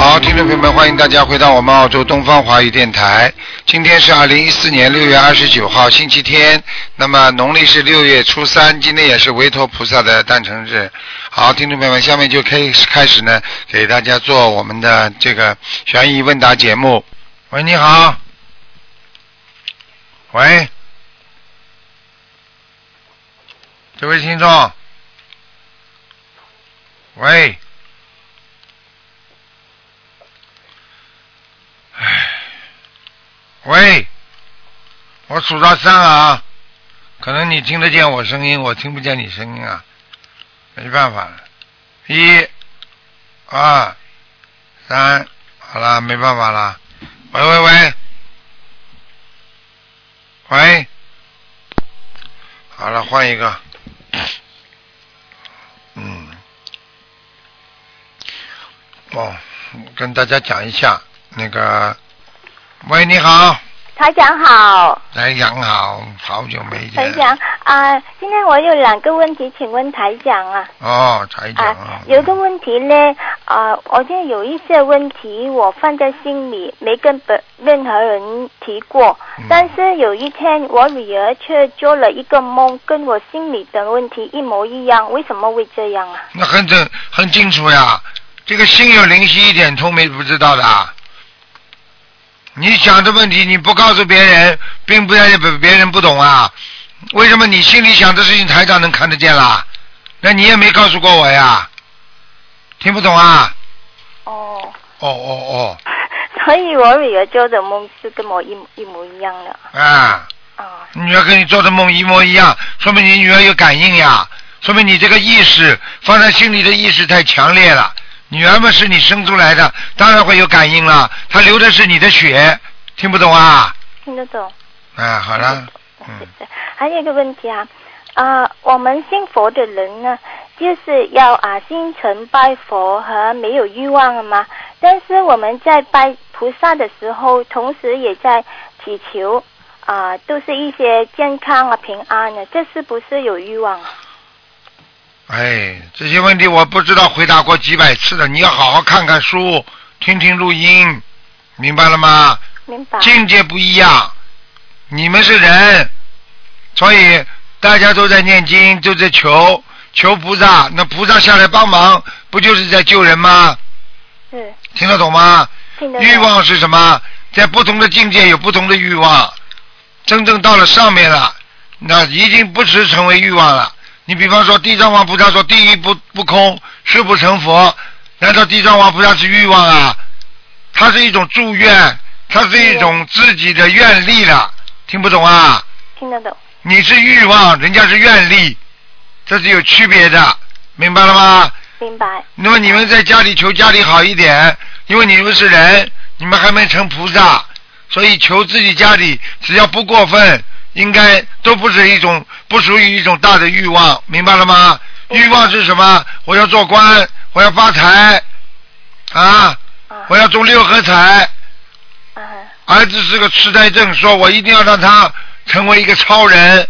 好，听众朋友们，欢迎大家回到我们澳洲东方华语电台。今天是二零一四年六月二十九号，星期天。那么农历是六月初三，今天也是维陀菩萨的诞辰日。好，听众朋友们，下面就可以开始呢，给大家做我们的这个悬疑问答节目。喂，你好。喂，这位听众。喂。唉，喂，我数到三啊，可能你听得见我声音，我听不见你声音啊，没办法了，一、二、三，好了，没办法了，喂喂喂，喂，好了，换一个，嗯，哦，跟大家讲一下。那个，喂，你好，台长好，台长好，好久没见。台长啊，今天我有两个问题，请问台长啊。哦，台长啊。有个问题呢，啊，我现在有一些问题，我放在心里，没跟本任何人提过。嗯。但是有一天，我女儿却做了一个梦，跟我心里的问题一模一样，为什么会这样啊？那很正很清楚呀，这个心有灵犀一点通，没不知道的。你想的问题你不告诉别人，并不代表别人不懂啊。为什么你心里想的事情台长能看得见啦？那你也没告诉过我呀，听不懂啊？哦。哦哦哦。所以我女儿做的梦是跟我一一模一样的。啊。啊。女儿跟你做的梦一模一样，说明你女儿有感应呀，说明你这个意识放在心里的意识太强烈了。女儿们是你生出来的，当然会有感应了。她流的是你的血，听不懂啊？听得懂。啊，好了。嗯。还有一个问题啊，啊，我们信佛的人呢，就是要啊心诚拜佛和没有欲望了吗？但是我们在拜菩萨的时候，同时也在祈求啊，都是一些健康啊、平安的，这是不是有欲望啊？哎，这些问题我不知道回答过几百次了。你要好好看看书，听听录音，明白了吗？明白。境界不一样，你们是人，所以大家都在念经，都在求求菩萨。那菩萨下来帮忙，不就是在救人吗？是。听得懂吗？听得懂。欲望是什么？在不同的境界有不同的欲望，真正到了上面了，那已经不是成为欲望了。你比方说，地藏王菩萨说“地狱不不空，誓不成佛”，难道地藏王菩萨是欲望啊？它是一种祝愿，它是一种自己的愿力了，听不懂啊？听得懂。你是欲望，人家是愿力，这是有区别的，明白了吗？明白。那么你们在家里求家里好一点，因为你们是人，你们还没成菩萨，所以求自己家里只要不过分。应该都不是一种，不属于一种大的欲望，明白了吗？欲望是什么？我要做官，我要发财，啊，我要中六合彩。儿子是个痴呆症，说我一定要让他成为一个超人，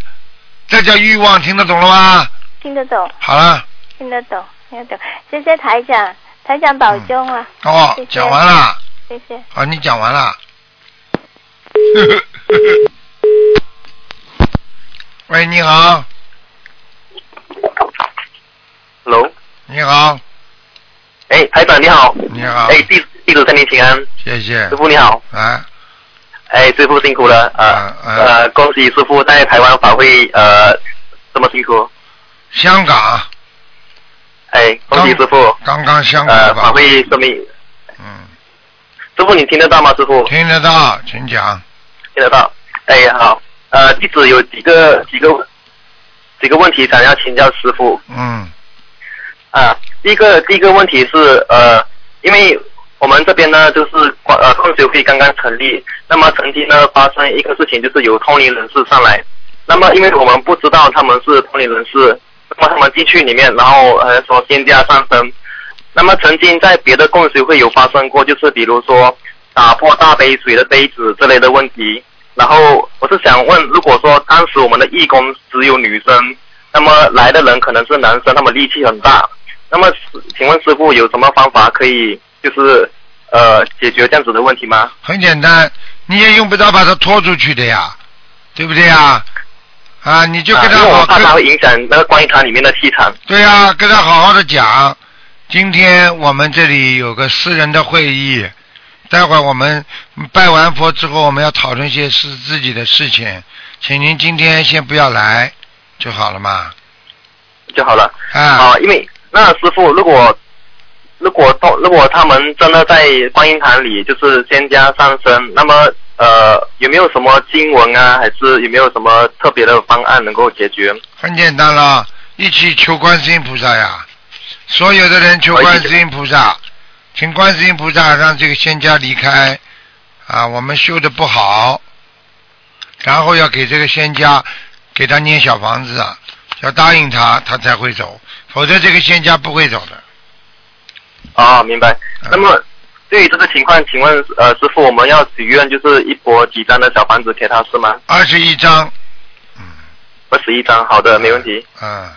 这叫欲望，听得懂了吗？听得懂。好了。听得懂，听得懂。谢谢台长，台长保重啊。哦，讲完了。谢谢。好，你讲完了。喂，你好。Hello。你好。哎，台长你好。你好。哎，弟弟子身体平安。谢谢。师傅你好。啊。哎，师傅辛苦了啊！呃，恭喜师傅在台湾法会呃这么辛苦。香港。哎，恭喜师傅。刚刚香港。呃，法会顺利。嗯。师傅，你听得到吗？师傅。听得到，请讲。听得到。哎，好。呃，弟子有几个几个几个问题想要请教师傅。嗯。啊，第一个第一个问题是呃，因为我们这边呢就是呃共修会刚刚成立，那么曾经呢发生一个事情，就是有通灵人士上来，那么因为我们不知道他们是通灵人士，那么他们进去里面，然后呃说仙家上升。那么曾经在别的共修会有发生过，就是比如说打破大杯水的杯子之类的问题。然后我是想问，如果说当时我们的义工只有女生，那么来的人可能是男生，他们力气很大。那么请问师傅有什么方法可以就是呃解决这样子的问题吗？很简单，你也用不着把他拖出去的呀，对不对呀？啊，你就跟他好我怕他会影响那个观音堂里面的气场。对呀、跟他好好的讲。今天我们这里有个私人的会议，待会儿我们拜完佛之后，我们要讨论一些是自己的事情，请您今天先不要来就好了嘛。就好了。啊，啊，因为那师傅，如果如果到如果他们真的在观音堂里就是仙家上身，那么呃有没有什么经文啊，还是有没有什么特别的方案能够解决？很简单了，一起求观世音菩萨呀。所有的人求观世音菩萨，请观世音菩萨让这个仙家离开。啊，我们修的不好，然后要给这个仙家给他捏小房子啊，要答应他，他才会走，否则这个仙家不会走的。啊，明白嗯。那么对于这个情况，请问呃师傅，我们要许愿就是一波几张的小房子给他是吗？二十一张，嗯二十一张，好的，没问题。嗯，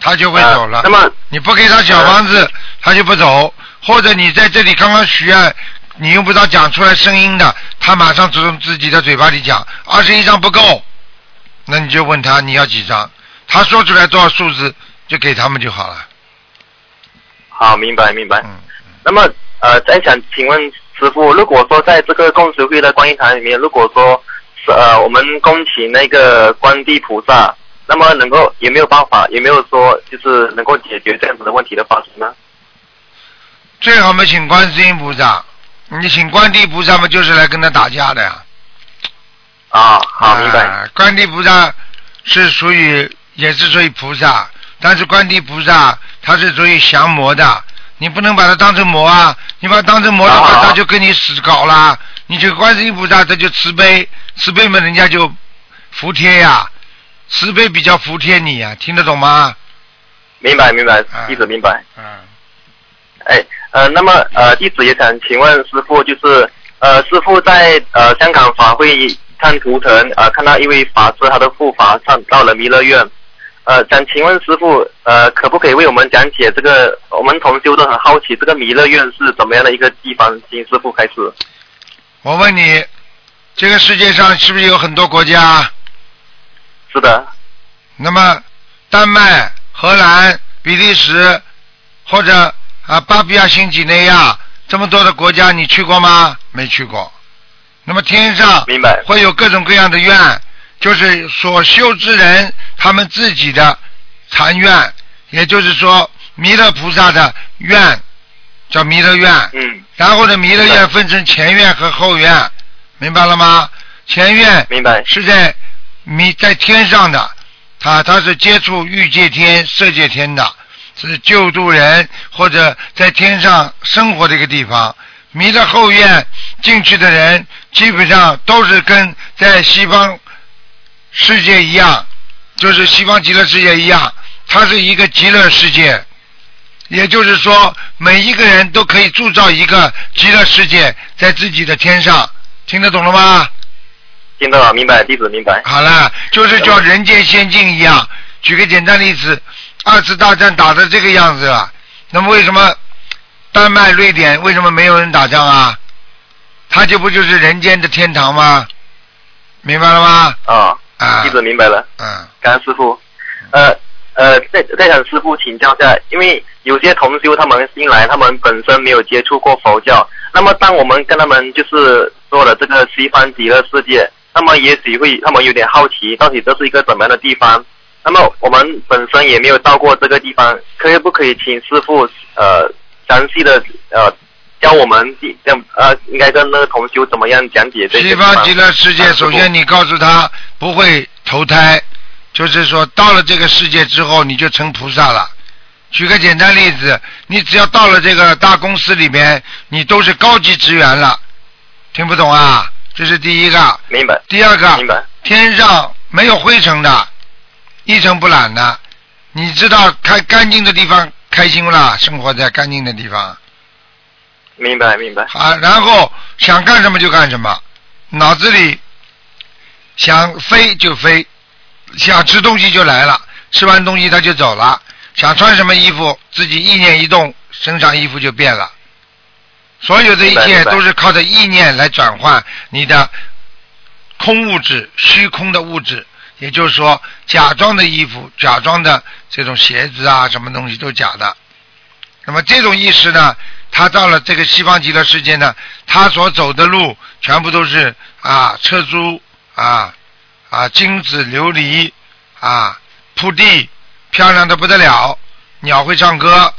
他就会走了。呃那么你不给他小房子，他就不走，或者你在这里刚刚许愿，你用不着讲出来声音的，他马上从自己的嘴巴里讲，二十一张不够，那你就问他你要几张，他说出来多少数字就给他们就好了。好，明白明白。嗯，那么呃，再想请问师傅，如果说在这个共修会的观音堂里面，如果说是呃我们恭请那个观地菩萨，那么能够有没有办法，有没有说就是能够解决这样子的问题的发生呢？最好嘛请观世音菩萨，你请观地菩萨嘛就是来跟他打架的呀。啊，好，明白。啊观地菩萨是属于也是属于菩萨，但是观地菩萨他是属于降魔的，你不能把它当成魔啊！你把它当成魔的话，啊他就跟你死搞啦。你这个观世音菩萨他就慈悲，慈悲嘛人家就服帖呀，慈悲比较服帖你呀，听得懂吗？明白明白啊，弟子明白。嗯，哎，呃，那么呃，弟子也想请问师傅，就是呃，师傅在呃香港法会看图腾，呃，看到一位法师他的护法上到了弥勒院，呃，想请问师傅，呃，可不可以为我们讲解这个？我们同修都很好奇，这个弥勒院是怎么样的一个地方？请师傅开始。我问你，这个世界上是不是有很多国家？是的，那么，丹麦、荷兰、比利时或者啊巴比亚新几内亚这么多的国家，你去过吗？没去过。那么天上明白。会有各种各样的愿，就是所修之人他们自己的禅愿，也就是说弥勒菩萨的愿叫弥勒愿。嗯，然后呢，弥勒愿分成前愿和后愿，明白了吗？前愿明白。是在弥在天上的，他他是接触欲界天、色界天的，是救助人或者在天上生活的一个地方。弥勒后院进去的人，基本上都是跟在西方世界一样，就是西方极乐世界一样，它是一个极乐世界。也就是说，每一个人都可以铸造一个极乐世界在自己的天上，听得懂了吗？听到了，明白，弟子明白。好了，就是叫人间仙境一样。举个简单例子，二次大战打成这个样子了，那么为什么丹麦、瑞典为什么没有人打仗啊？它就不就是人间的天堂吗？明白了吗？啊，啊弟，子明白了。嗯，感恩师傅。呃呃，再再向师傅请教一下，因为有些同修他们新来，他们本身没有接触过佛教，那么当我们跟他们就是说了这个西方极乐世界，那么也许会他们有点好奇，到底这是一个怎么样的地方？那么我们本身也没有到过这个地方，可不可以请师傅呃详细的呃教我们这呃应该跟那个同修怎么样讲解这西方极乐世界，首先你告诉他不会投胎，就是说到了这个世界之后你就成菩萨了。举个简单例子，你只要到了这个大公司里面，你都是高级职员了。听不懂啊？这是第一个。明白第二个，明白天上没有灰尘的，一尘不染的。你知道开干净的地方开心不啦？生活在干净的地方明白明白。啊，然后想干什么就干什么，脑子里想飞就飞，想吃东西就来了，吃完东西他就走了，想穿什么衣服自己意念一动，身上衣服就变了。所有的一切都是靠着意念来转换你的空物质、虚空的物质，也就是说，假装的衣服、假装的这种鞋子啊，什么东西都假的。那么这种意识呢，他到了这个西方极乐世界呢，他所走的路全部都是啊车珠啊啊金子琉璃啊铺地，漂亮的不得了，鸟会唱歌，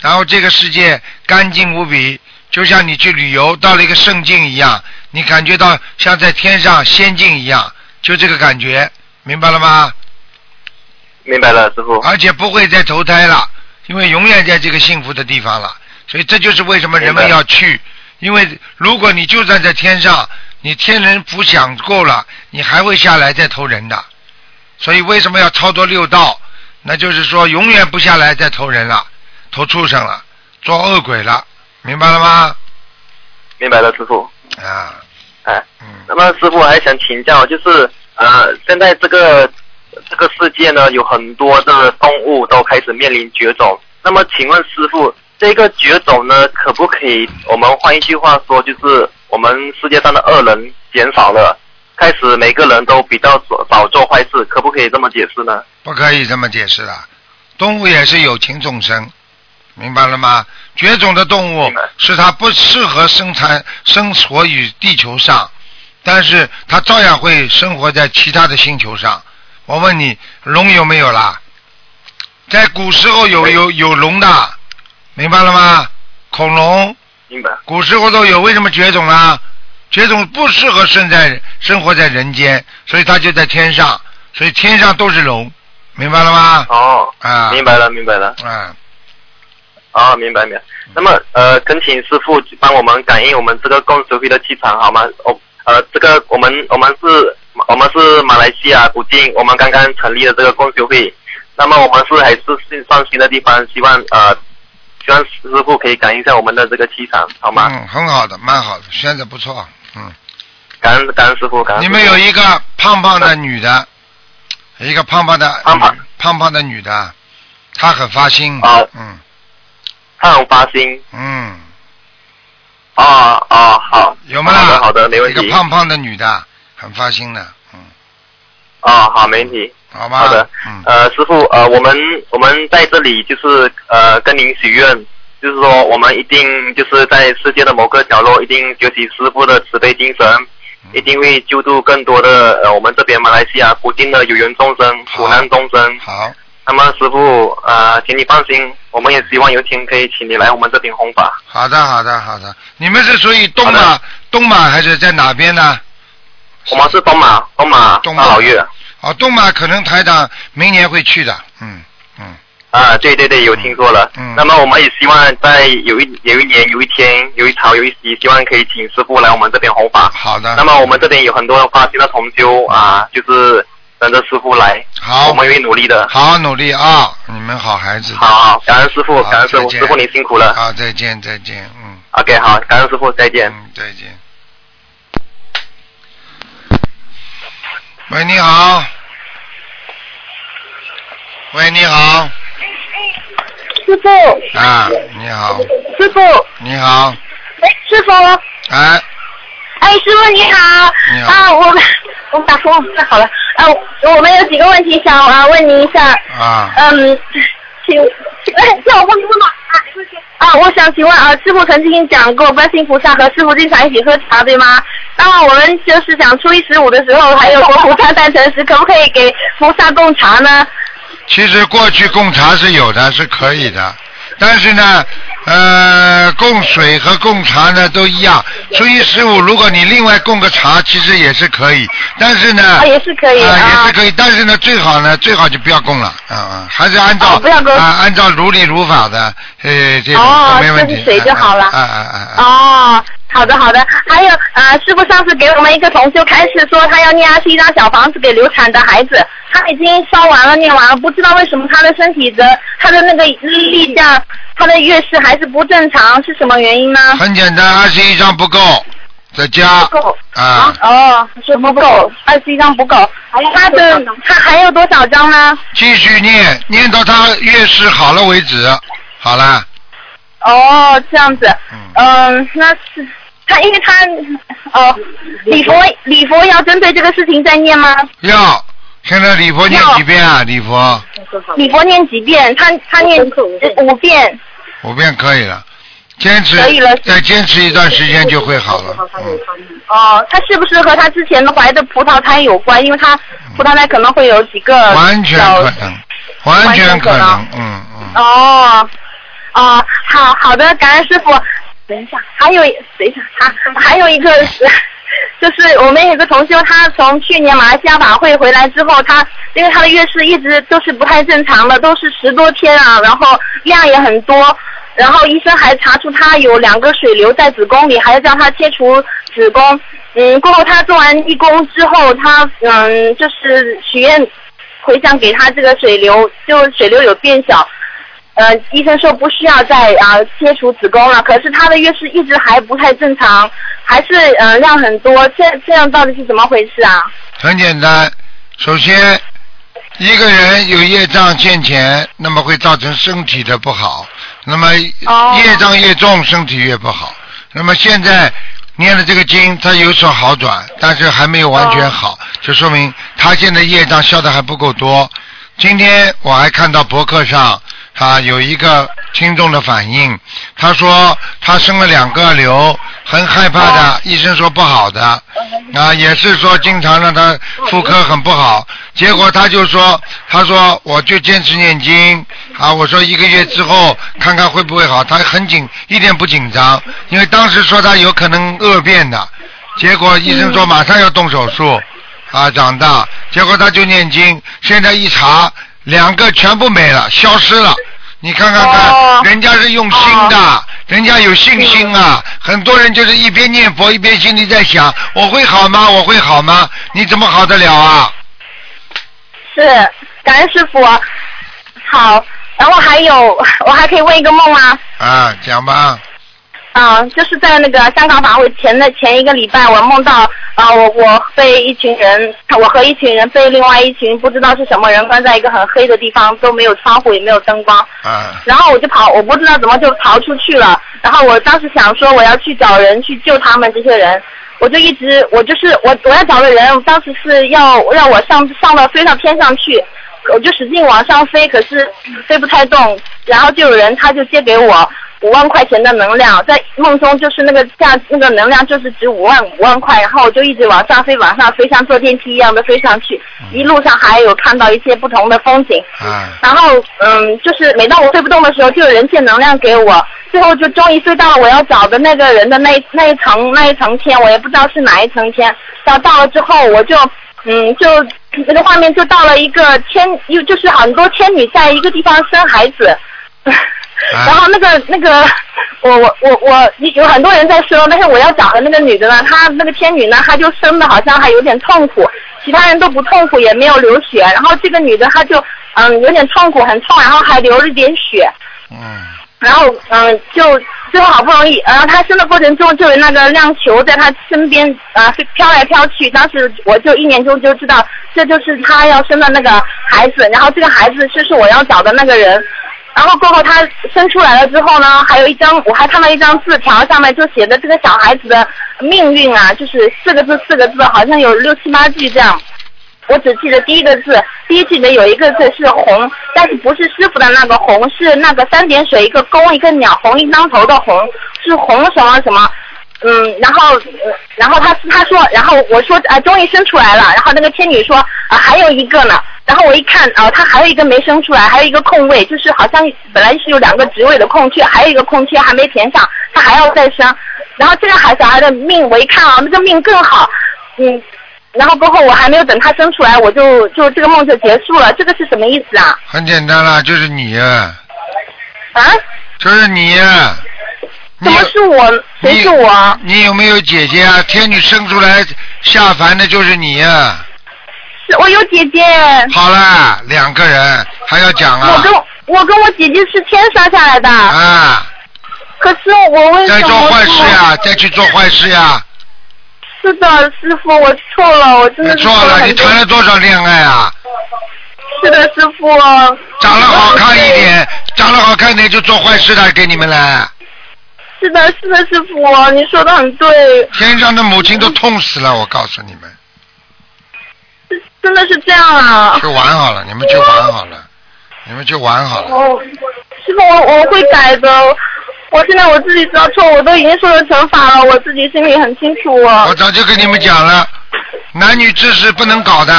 然后这个世界干净无比，就像你去旅游到了一个圣境一样，你感觉到像在天上仙境一样，就这个感觉，明白了吗？明白了，师傅。而且不会再投胎了，因为永远在这个幸福的地方了。所以这就是为什么人们要去，因为如果你就算在天上，你天人福享够了，你还会下来再投人的。所以为什么要超脱六道？那就是说永远不下来再投人了，投畜生了，做恶鬼了，明白了吗？明白了，师傅。啊，哎，嗯，那么师傅还想请教，就是呃，现在这个这个世界呢，有很多的动物都开始面临绝种。那么请问师傅，这个绝种呢，可不可以我们换一句话说，就是我们世界上的恶人减少了，开始每个人都比较少少做坏事，可不可以这么解释呢？不可以这么解释的。动物也是有情众生，明白了吗？绝种的动物是它不适合生产生活于地球上，但是它照样会生活在其他的星球上。我问你，龙有没有啦？在古时候有有有龙的，明白了吗？恐龙明白，古时候都有，为什么绝种啦？绝种不适合生在生活在人间，所以它就在天上，所以天上都是龙，明白了吗？哦，啊，明白了，明白了。啊，啊，明白明白。那么呃，恳请师傅帮我们感应我们这个共修会的气场好吗？哦，呃，这个我们我们是我们是马来西亚古晋，我们刚刚成立了这个共修会。那么我们是还是新上新的地方，希望呃，希望师傅可以感应一下我们的这个气场好吗？嗯，很好的，蛮好的，选的不错，嗯。感恩感恩师傅，感恩。你们有一个胖胖的女的，一个胖胖的胖胖女胖胖的女的，她很发心，啊嗯她很发心嗯，啊啊好，有吗啦？好的好的，没问一个题。胖胖的女的，很发心的，嗯，啊好，没问题。好吗？好的，嗯，呃，师傅，呃，我们我们在这里就是呃跟您许愿，就是说我们一定就是在世界的某个角落，一定学习师傅的慈悲精神，嗯一定会救助更多的呃我们这边马来西亚古今的有缘众生、苦难众生。好，那么师傅，呃，请你放心，我们也希望有一天可以请你来我们这边弘法。好的，好的，好的。你们是属于东马东马还是在哪边呢？我们是东马东马东马大老岳哦，东马可能台长明年会去的，嗯嗯，啊，对对对，有听说了。嗯那么我们也希望在有一有一年有一天有一朝有一夕，希望可以请师傅来我们这边弘法。好的。那么我们这边有很多发心的同修啊，就是等着师傅来，好我们会努力的。好好努力啊！你们好孩子。好好，感恩师傅，感恩师傅，师傅您辛苦了。好，再见，再见，嗯 OK，好，感恩师傅，再见。嗯，再见。喂，你好。喂，你好。师傅，啊，你好，师傅，你好，哎，师傅，哎，哎，师傅你好，你好。啊，我们我们打通，太好了，啊，我们有几个问题想啊问您一下，啊，嗯，请，请，哎，叫我问问吧，啊，我想请问啊，师傅曾经讲过观世音菩萨和师傅经常一起喝茶，对吗？那么我们就是想初一十五的时候，还有佛菩萨诞辰时，可不可以给菩萨供茶呢？其实过去供茶是有的，是可以的，但是呢，呃，供水和供茶呢都一样。初一十五，如果你另外供个茶，其实也是可以，但是呢，啊，也是可以啊，也啊是。可以，但是呢，最好呢，最好就不要供了，啊啊，还是按照、哦不要供啊，按照如理如法的，呃，这种哦没问题，就是水就好了啊啊啊啊啊！哦，好的好的，还有呃，师傅上次给我们一个同修开始说他要念二十一张小房子给流产的孩子，他已经烧完了念完了，不知道为什么他的身体的他的那个例假，他的月事还是不正常，是什么原因呢？很简单，二十一张不够，再加不够啊，哦，是不够，二十一张不够，他的他还有多少张呢？继续念，念到他月事好了为止。好了，哦，这样子，嗯，嗯，那是他，因为他，哦，礼佛礼佛要针对这个事情再念吗？要现在礼佛念几遍啊？礼佛礼佛念几遍？他他念五遍，五遍可以了，坚持可以了再坚持一段时间就会好了。嗯，哦，他是不是和他之前怀的葡萄胎有关？因为他葡萄胎可能会有几个完全小可能，完全可能完全可能，嗯嗯。哦，哦，好好的，感恩师傅。等一下，还有等一下，他还有一个是，就是我们有个同修，他从去年马来西亚法会回来之后，他因为他的月事一直都是不太正常的，都是十多天啊，然后量也很多，然后医生还查出他有两个水瘤在子宫里，还要叫他切除子宫。嗯，过后他做完义工之后，他嗯就是许愿回想给他这个水流，就水流有变小。呃，医生说不需要再啊、切除子宫了，可是他的月事一直还不太正常，还是呃量很多，这这样到底是怎么回事啊？很简单，首先一个人有业障欠钱，那么会造成身体的不好，那么哦业障越重，身体越不好。那么现在念了这个经，它有所好转，但是还没有完全好，就说明他现在业障消的还不够多。今天我还看到博客上啊有一个听众的反应，他说他生了两个瘤，很害怕的，医生说不好的，啊也是说经常让他妇科很不好，结果他就说他说我就坚持念经。啊，我说一个月之后看看会不会好，他很紧一点不紧张，因为当时说他有可能恶变的，结果医生说马上要动手术。啊，长大，结果他就念经，现在一查，两个全部没了，消失了。你看看看，哦人家是用心的，人家有信心啊。很多人就是一边念佛一边心里在想，我会好吗？我会好吗？你怎么好得了啊？是，感恩师傅。好，然后还有，我还可以问一个梦吗？啊，讲吧。啊，就是在那个香港法会前的前一个礼拜，我梦到啊，我我被一群人，我和一群人被另外一群不知道是什么人关在一个很黑的地方，都没有窗户也没有灯光，啊，然后我就跑，我不知道怎么就逃出去了。然后我当时想说我要去找人去救他们这些人，我就一直我就是我我要找的人，当时是要让我上上到飞到天上去，我就使劲往上飞，可是飞不太动。然后就有人他就借给我五万块钱的能量，在梦中就是那个价那个能量就是值五万五万块，然后我就一直往上飞往上飞，像坐电梯一样的飞上去，一路上还有看到一些不同的风景。啊，然后嗯，就是每当我飞不动的时候，就有人借能量给我，最后就终于飞到了我要找的那个人的那一那一层那一层天，我也不知道是哪一层天。到到了之后，我就嗯，就那个画面就到了一个天，又就是很多天女在一个地方生孩子。然后那个那个，我我我我有很多人在说，但是我要找的那个女的呢，她那个天女呢，她就生的好像还有点痛苦，其他人都不痛苦，也没有流血，然后这个女的她就嗯有点痛苦，很痛，然后还流了点血，嗯，然后嗯就最后好不容易，然后她生的过程中就有那个亮球在她身边啊飞飘来飘去，当时我就一年中就知道这就是她要生的那个孩子，然后这个孩子就是我要找的那个人。然后过后他生出来了之后呢，还有一张我还看到一张字条，上面就写的这个小孩子的命运啊，就是四个字四个字，好像有六七八句这样。我只记得第一个字，第一句里面有一个字是红，但是不是师傅的那个红，是那个三点水一个弓一个鸟红一当头的红，是红什么什么。嗯，然后，呃然后他他说，然后我说啊，终于生出来了。然后那个天女说啊，还有一个呢。然后我一看啊，他还有一个没生出来，还有一个空位，就是好像本来是有两个职位的空缺，还有一个空缺还没填上，他还要再生。然后这个孩小孩的命，我一看啊，那个命更好，嗯。然后过后我还没有等他生出来，我就就这个梦就结束了。这个是什么意思啊？很简单啦，就是你，啊？就是你，怎么是我？谁是我？你有没有姐姐啊？天女生出来下凡的就是你啊！是我有姐姐。好了，两个人还要讲啊？我跟我跟我姐姐是天上下来的。啊。可是我为什么？在做坏事呀！再去做坏事呀！是的，师傅，我错了，我真的错了。你谈了多少恋爱啊？是的，师傅。长得好看一点，长得好看一点就做坏事的，给你们了。是的，是的，师傅，你说的很对。天上的母亲都痛死了，我告诉你们。真的是这样啊！去玩好了，你们去玩好了，你们去玩好了。哦，师傅，我我会改的。我现在我自己知道错，我都已经受了惩罚了，我自己心里很清楚。我早就跟你们讲了，男女之事不能搞的，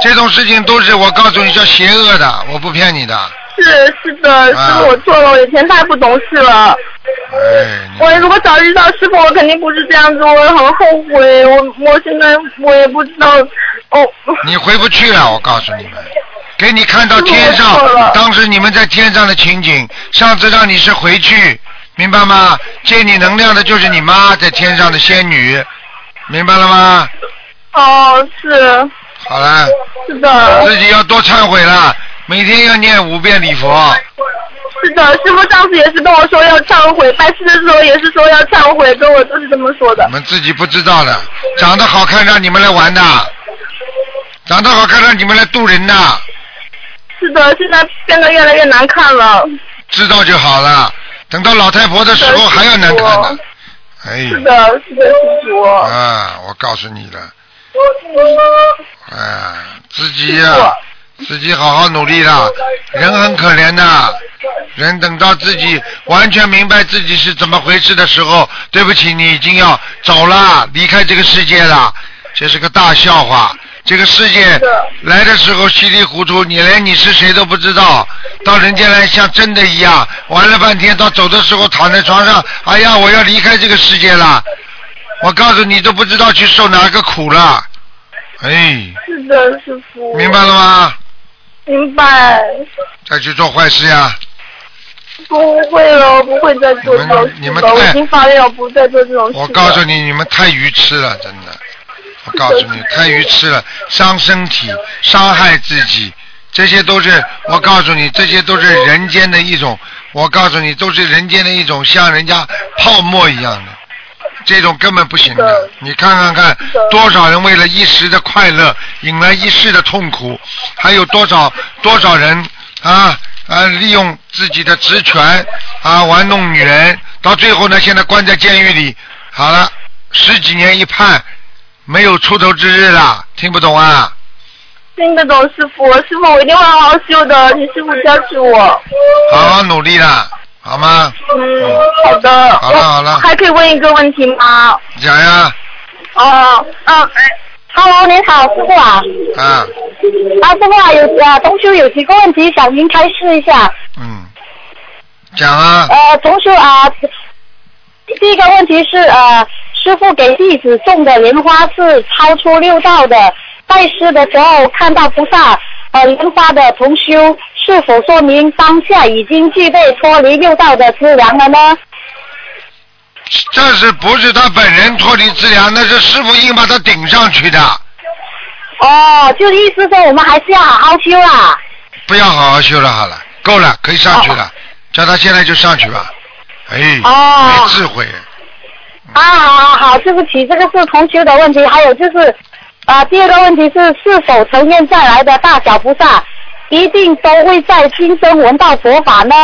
这种事情都是我告诉你叫邪恶的，我不骗你的。是是的，师傅我错了，我以前太不懂事了。哎。我如果早知道师傅，我肯定不是这样子，我很后悔。我我现在我也不知道哦。你回不去了，我告诉你们。给你看到天上，当时你们在天上的情景，上次让你是回去。明白吗？借你能量的就是你妈在天上的仙女，明白了吗？哦，是。好了。是的。自己要多忏悔了，每天要念五遍礼佛。是的，师傅上次也是跟我说要忏悔，拜师的时候也是说要忏悔，跟我都是这么说的。你们自己不知道的，长得好看让你们来玩的，长得好看让你们来渡人的。是的，现在变得越来越难看了。知道就好了。等到老太婆的时候还要难看呢，哎。是的，是的，师傅。啊，我告诉你了。啊，自己呀，自己好好努力啦。人很可怜的，人等到自己完全明白自己是怎么回事的时候，对不起，你已经要走了，离开这个世界了。这是个大笑话。这个世界来的时候稀里糊涂，你连你是谁都不知道，到人间来像真的一样，玩了半天，到走的时候躺在床上，哎呀，我要离开这个世界了，我告诉你都不知道去受哪个苦了，哎。是的，师傅。明白了吗？明白。再去做坏事呀？不会了，不会再做这种事了。我已经发愿不再做这种事。我告诉你，你们太愚痴了，真的。我告诉你，太愚痴了，伤身体，伤害自己，这些都是我告诉你，这些都是人间的一种。我告诉你，都是人间的一种，像人家泡沫一样的，这种根本不行的。你看看看，多少人为了一时的快乐，引来一世的痛苦，还有多少多少人啊啊，利用自己的职权啊玩弄女人，到最后呢，现在关在监狱里，好了，十几年一判。没有出头之日了，听不懂啊？听得懂，师傅，师傅，我一定会好好修的，你师傅加持我。好好努力了，好吗？嗯，好的。好了好了。还可以问一个问题吗？讲呀。哦，嗯，Hello，您好，师傅啊。啊。啊，师傅啊，有啊，同修有几个问题想您开示一下。嗯。讲啊。呃，同修啊，第一个问题是呃。师傅给弟子送的莲花是超出六道的，拜师的时候看到菩萨呃莲花的同修，是否说明当下已经具备脱离六道的资粮了呢？这是不是他本人脱离资粮？那是师傅硬把他顶上去的。哦，就意思说我们还是要好好修啊。不要好好修了，好了，够了，可以上去了，叫他现在就上去吧。哎，没智慧。啊，好，好，对不起，这个是同修的问题。还有就是，啊，第二个问题是，是否成愿再来的大小菩萨，一定都会在今生闻到佛法呢？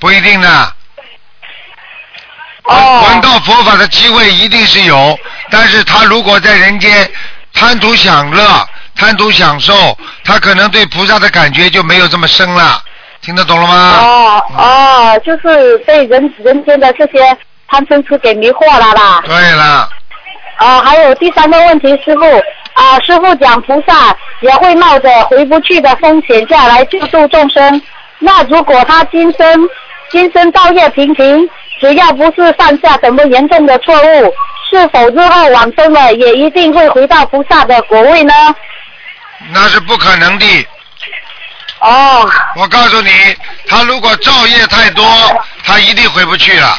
不一定的。哦。闻到佛法的机会一定是有，但是他如果在人间贪图享乐、贪图享受，他可能对菩萨的感觉就没有这么深了。听得懂了吗？哦哦，就是被人人间的这些。贪嗔痴给迷惑了啦。对了。啊，还有第三个问题，师傅啊，师傅讲菩萨也会冒着回不去的风险下来救度众生。那如果他今生今生造业平平，只要不是犯下什么严重的错误，是否日后往生了也一定会回到菩萨的国位呢？那是不可能的。哦。我告诉你，他如果造业太多，他一定回不去了。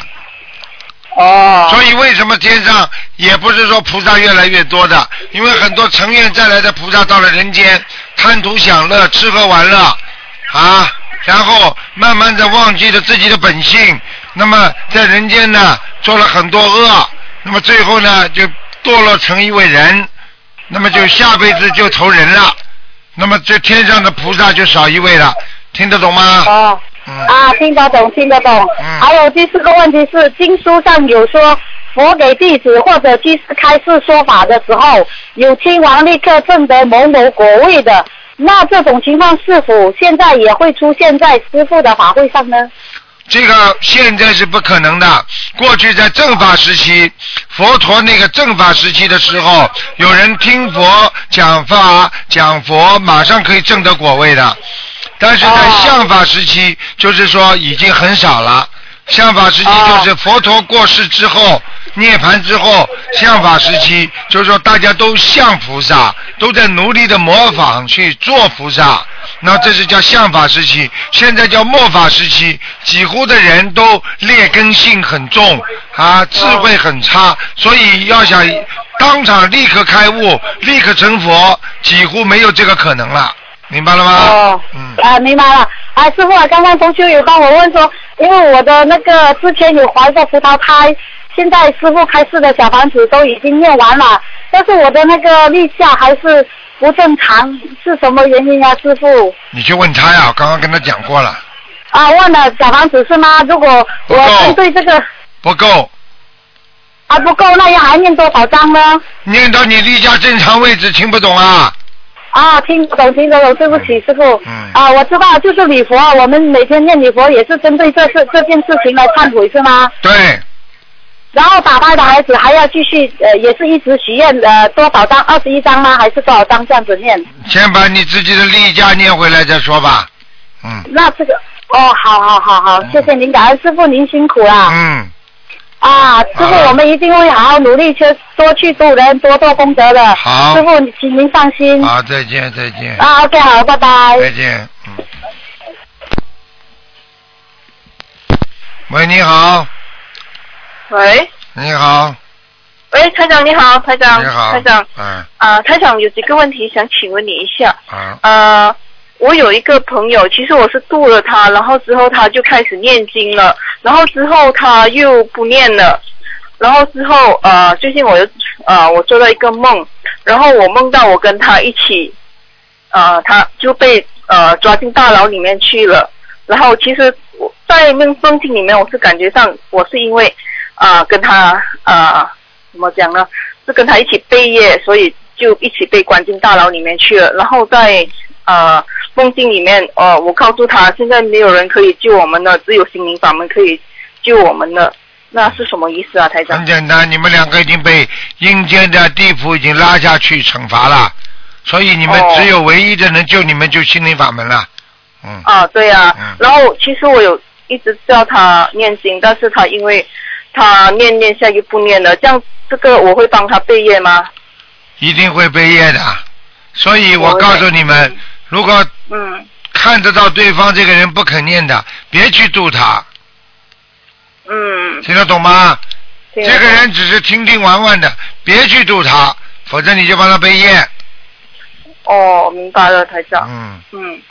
哦。所以为什么天上也不是说菩萨越来越多的？因为很多成愿再来的菩萨到了人间，贪图享乐，吃喝玩乐啊，然后慢慢的忘记了自己的本性，那么在人间呢做了很多恶，那么最后呢就堕落成一位人，那么就下辈子就投人了，那么这天上的菩萨就少一位了，听得懂吗？哦。嗯。啊，听得懂，听得懂。嗯还有第四个问题是，经书上有说，佛给弟子或者居士开示说法的时候，有亲王立刻证得某某果位的，那这种情况是否现在也会出现在师傅的法会上呢？这个现在是不可能的。过去在正法时期，佛陀那个正法时期的时候，有人听佛讲法讲佛，马上可以证得果位的。但是在相法时期，就是说已经很少了。相法时期就是佛陀过世之后，涅槃之后，相法时期就是说大家都像菩萨，都在努力的模仿去做菩萨。那这是叫相法时期，现在叫末法时期，几乎的人都劣根性很重啊，智慧很差，所以要想当场立刻开悟、立刻成佛，几乎没有这个可能了，明白了吗？哦，嗯，啊，明白了。啊，师傅啊，刚刚同学有帮我问说，因为我的那个之前有怀过葡萄胎，现在师傅开示的小房子都已经念完了，但是我的那个例假还是不正常，是什么原因呀、师傅？你去问他呀，我刚刚跟他讲过了，啊，问了小房子是吗？如果我针对这个不够，还不够，那要还念多少章呢？念到你例假正常位置，听不懂啊？啊，听不懂，听得懂，对不起，师傅。嗯啊，我知道，就是礼佛，我们每天念礼佛也是针对这事这件事情来忏悔，是吗？对，然后打败的孩子还要继续，呃，也是一直许愿，呃，多少张？二十一张吗？还是多少张这样子念？先把你自己的例假念回来再说吧。嗯那这个，哦，好好好好，谢谢您，感恩师傅，您辛苦了。嗯，啊，师傅，我们一定会好好努力，去多去度人，多做功德的。好师傅，请您放心。好，再见再见，啊，OK，好，拜拜。再见，嗯。喂，你好，喂你好，喂，台长你好，台长，你好，台长嗯啊、台长有几个问题想请问你一下。啊，呃，我有一个朋友，其实我是度了他，然后之后他就开始念经了，然后之后他又不念了，然后之后呃，最近我又呃，我做了一个梦，然后我梦到我跟他一起，呃，他就被呃抓进大牢里面去了，然后其实我在梦梦境里面，我是感觉上我是因为、呃跟他、呃怎么讲呢？是跟他一起背业，所以就一起被关进大牢里面去了。然后在呃梦境里面，呃，我告诉他，现在没有人可以救我们了，只有心灵法门可以救我们了。那是什么意思啊，台长很？简单，你们两个已经被阴间的地府已经拉下去惩罚了，所以你们哦只有唯一的能救你们就心灵法门了，嗯，啊，对呀、嗯然后其实我有一直叫他念经，但是他因为他念念下又不念了，这样这个我会帮他背业吗？一定会背业的。所以我告诉你们，如果嗯，看得到对方这个人不肯念的，别去度他，嗯，听得懂吗？这个人只是听听玩玩的，别去度他，否则你就帮他背业。哦，明白了，台长。嗯，嗯，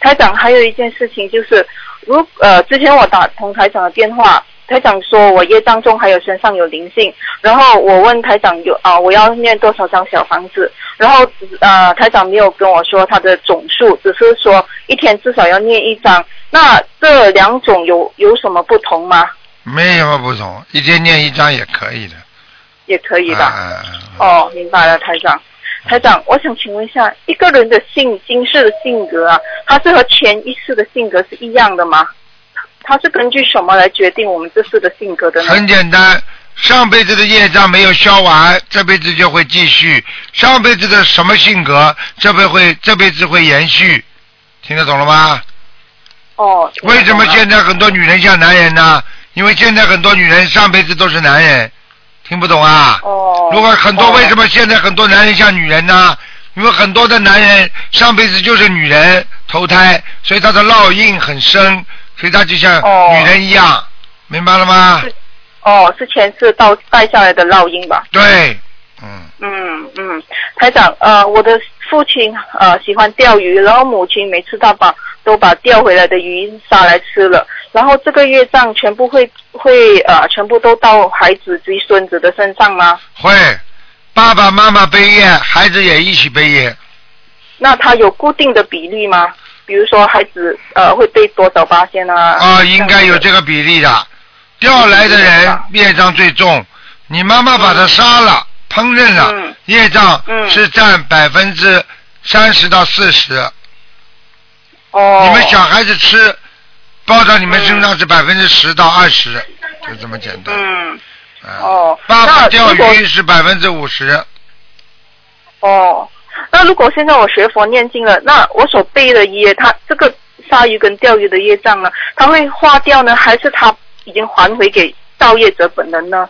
台长还有一件事情就是，如呃，之前我打通台长的电话，台长说我业障中还有身上有灵性，然后我问台长有啊、我要念多少张小房子，然后呃台长没有跟我说他的总数，只是说一天至少要念一张。那这两种有有什么不同吗？没什么不同，一天念一张也可以的。也可以吧？啊啊啊哦，明白了，台长。台长，我想请问一下，一个人的性今世的性格啊，他是和前一世的性格是一样的吗？他是根据什么来决定我们这次的性格的呢？很简单，上辈子的业障没有消完，这辈子就会继续。上辈子的什么性格，这辈会这辈子会延续，听得懂了吗？哦，为什么现在很多女人像男人呢？因为现在很多女人上辈子都是男人，听不懂啊？哦，如果很多哦为什么现在很多男人像女人呢？因为很多的男人上辈子就是女人投胎，所以他的烙印很深，所以他就像哦女人一样，明白了吗？哦，是前世到带下来的烙印吧？对，嗯，嗯嗯，台长，呃，我的父亲呃喜欢钓鱼，然后母亲每次他把都把钓回来的鱼杀来吃了，然后这个月账全部会会呃全部都到孩子及孙子的身上吗？会，爸爸妈妈背业，孩子也一起背业。那他有固定的比例吗？比如说孩子呃会被多少八仙啊？啊，应该有这个比例的。调来的人业障最重，你妈妈把他杀了、烹饪了，嗯业障嗯是占百分之三十到四十。哦。你们小孩子吃，报到你们身上是百分之十到二十，就这么简单。嗯啊哦爸爸那钓鱼是百分之五十，哦，那如果现在我学佛念经了，那我所背的业，它这个鲨鱼跟钓鱼的业障呢，它会化掉呢，还是它已经还回给造业者本人呢？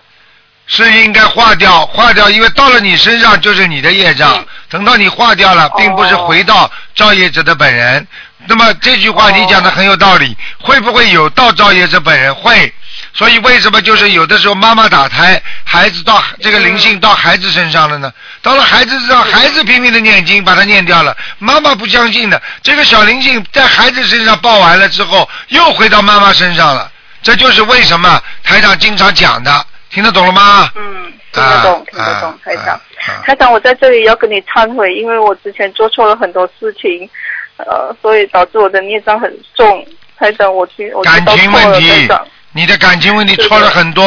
是应该化掉，化掉，因为到了你身上就是你的业障，嗯等到你化掉了，并不是回到造业者的本人。那么这句话你讲的很有道理，会不会有到造业者本人？会。所以为什么就是有的时候妈妈打胎，孩子到这个灵性到孩子身上了呢？到了孩子身上，孩子拼命的念经，把它念掉了，妈妈不相信的，这个小灵性在孩子身上报完了之后，又回到妈妈身上了。这就是为什么台长经常讲的，听得懂了吗？嗯，听得懂，啊听得懂啊，台长。啊台长，我在这里要跟你忏悔，因为我之前做错了很多事情，呃，所以导致我的孽障很重。台长，我去感情问题长。，你的感情问题错了很多，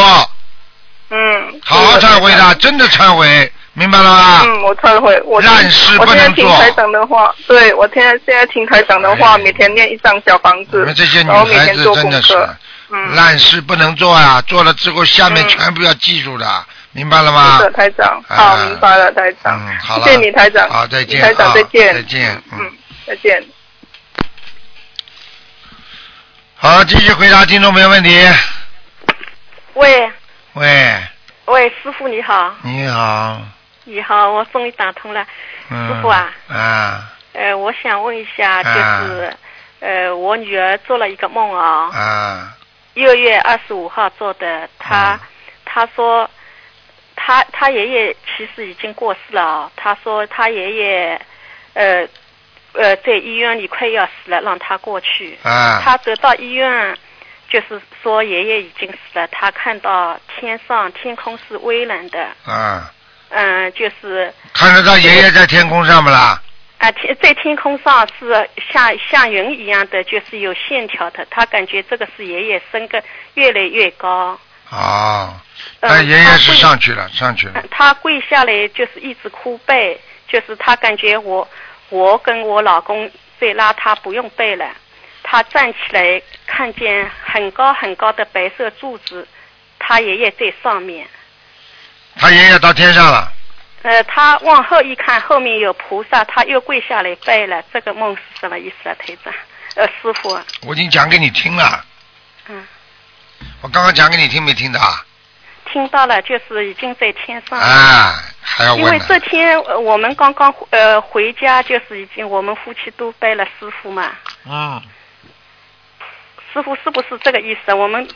嗯。好好忏悔的，真的忏悔，明白了吗？嗯，我忏悔，我烂事我不能做。现在听台长的话，对我现在现在听台长的话，哎。每天念一张小房子你子们这些，女孩子真的是课。嗯，烂事不能做啊，做了之后下面嗯。全部要记住的，明白了吗？是？的，台长，啊好，明白了，台长。嗯，好了。谢谢你，台长，好再见。台长啊再见，再见嗯。嗯，再见。好，继续回答听众朋友问题。喂。喂，喂，师傅你好，你好，你好，我终于打通了。嗯，师傅啊。啊。呃，我想问一下，就啊是、呃，我女儿做了一个梦啊，啊。六月二十五号做的，她、嗯。她说，她她爷爷其实已经过世了啊，她说她爷爷呃呃在医院里快要死了，让他过去。啊他得到医院，就是说爷爷已经死了，他看到天上天空是微蓝的，啊，嗯，就是看得到爷爷在天空上不啦？啊天在天空上是像像云一样的，就是有线条的，他感觉这个是爷爷升个越来越高。哦，嗯那爷爷是上去了，上去了嗯。他跪下来就是一直哭背，就是他感觉我我跟我老公在拉他不用背了，他站起来看见很高很高的白色柱子，他爷爷在上面。他爷爷到天上了，呃，他往后一看，后面有菩萨，他又跪下来拜了。这个梦是什么意思啊，台长？呃，师傅，我已经讲给你听了。嗯，我刚刚讲给你听没听到啊？听到了，就是已经在天上了。啊，还要因为？这天呃我们刚刚呃回家，就是已经我们夫妻都拜了师傅嘛。啊，师傅是不是这个意思？我们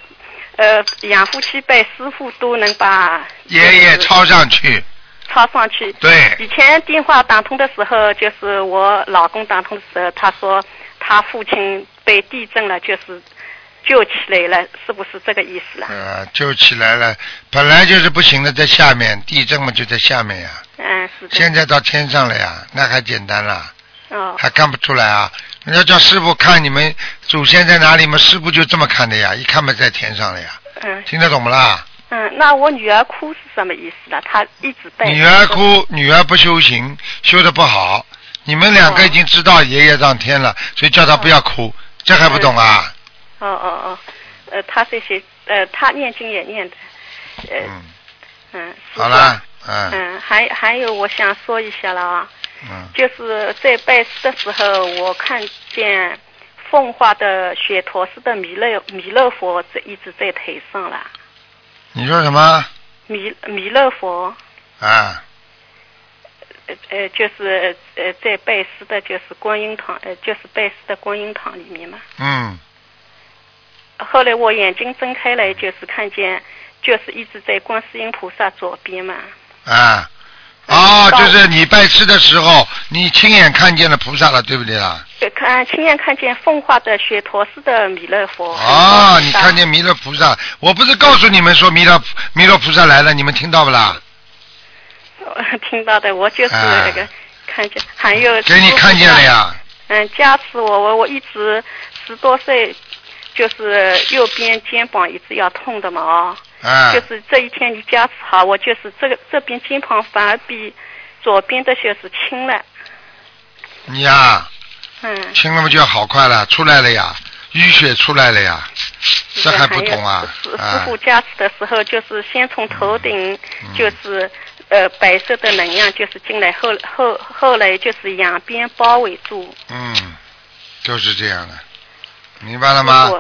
呃养夫妻拜师傅都能把爷爷抄上去，抄上去。对以前电话打通的时候，就是我老公打通的时候，他说他父亲被地震了，就是救起来了，是不是这个意思了？呃，救起来了。本来就是不行的，在下面，地震嘛就在下面呀。嗯，是的。现在到天上了呀，那还简单了，哦还看不出来啊？人家叫师傅看你们祖先在哪里嘛，师傅就这么看的呀，一看嘛在天上了呀，嗯听得懂不啦？嗯，那我女儿哭是什么意思呢？她一直被。女儿哭，女儿不修行，修的不好。你们两个已经知道爷爷上天了，所以叫她不要哭，这还不懂啊？哦哦哦，呃，他这些呃，他念经也念的，呃嗯，嗯。好了，嗯。嗯，还还有我想说一下了啊，嗯，就是在拜师的时候，我看见奉化的雪陀寺的弥勒弥勒佛在一直在台上了，你说什么？弥弥勒佛，啊？呃呃，就是呃在拜师的，就是观音堂，呃就是拜师的观音堂里面嘛。嗯，后来我眼睛睁开来，就是看见就是一直在观世音菩萨左边嘛。啊，哦，就是你拜师的时候，你亲眼看见了菩萨了，对不对啦？就看亲眼看见奉化的雪陀寺的弥勒佛。哦，你看见弥勒菩萨，我不是告诉你们说弥勒弥勒菩萨来了，你们听到不啦？听到的，我就是那个看见，还有给你看见了呀。嗯，加持我，我我一直十多岁，就是右边肩膀一直要痛的嘛啊。啊。就是这一天你加持好，我就是这个这边肩膀反而比左边的血是轻了。你呀。嗯。轻了嘛就要好快了，出来了呀，淤血出来了呀，这还不懂啊？师师傅加持的时候，就是先从头顶，就是。呃，白色的能量就是进来，后后后来就是两边包围住。嗯，就是这样的，明白了吗？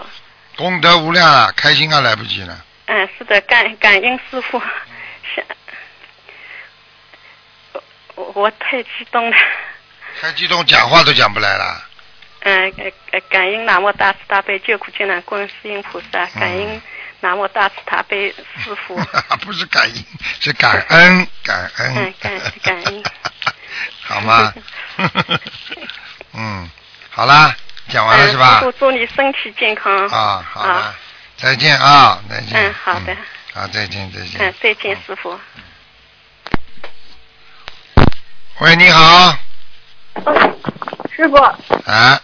功德无量啊，开心啊，来不及了。嗯，是的，感感恩师傅，我我太激动了。太激动，讲话都讲不来了。嗯，感感应南无大慈大悲救苦救难观世音菩萨，感应。南无大慈大悲师傅，不是感应，是感恩，感恩，嗯，感感恩，好吗？嗯，好啦，讲完了是吧？师傅祝你身体健康。啊，好了，再见啊，再见。嗯，好的。好，再见，再见。嗯，再见，师傅。喂，你好。师傅。啊。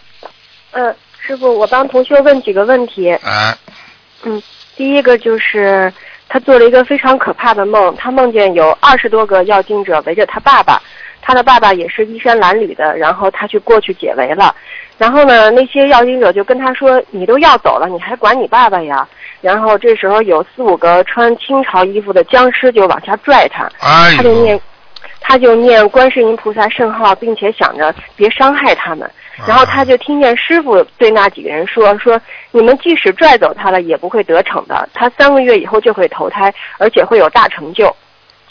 嗯，师傅，我帮同学问几个问题。啊。嗯。第一个就是他做了一个非常可怕的梦，他梦见有二十多个要经者围着他爸爸，他的爸爸也是衣衫褴褛的，然后他去过去解围了，然后呢，那些要经者就跟他说：“你都要走了，你还管你爸爸呀？”然后这时候有四五个穿清朝衣服的僵尸就往下拽他，他就念，他就念观世音菩萨圣号，并且想着别伤害他们。然后他就听见师傅对那几个人说：“说你们即使拽走他了，也不会得逞的。他三个月以后就会投胎，而且会有大成就。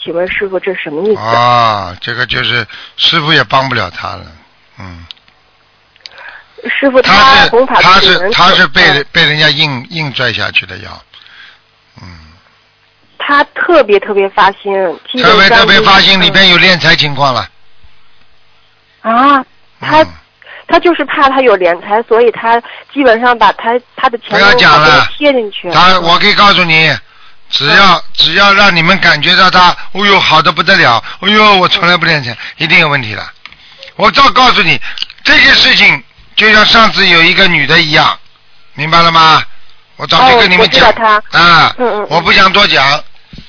请问师傅这是什么意思？”啊，这个就是师傅也帮不了他了，嗯。师傅他是他是他是被被人家硬硬拽下去的要，嗯。他特别特别发心，特别特别发心，里边有敛财情况了。啊，他。他就是怕他有敛财，所以他基本上把他他的钱不要讲了，贴进去。他，我可以告诉你，只要只要让你们感觉到他，哦呦好的不得了，哦呦我从来不练钱，一定有问题的。我照告诉你，这些事情就像上次有一个女的一样，明白了吗？我早就跟你们讲啊，我不想多讲。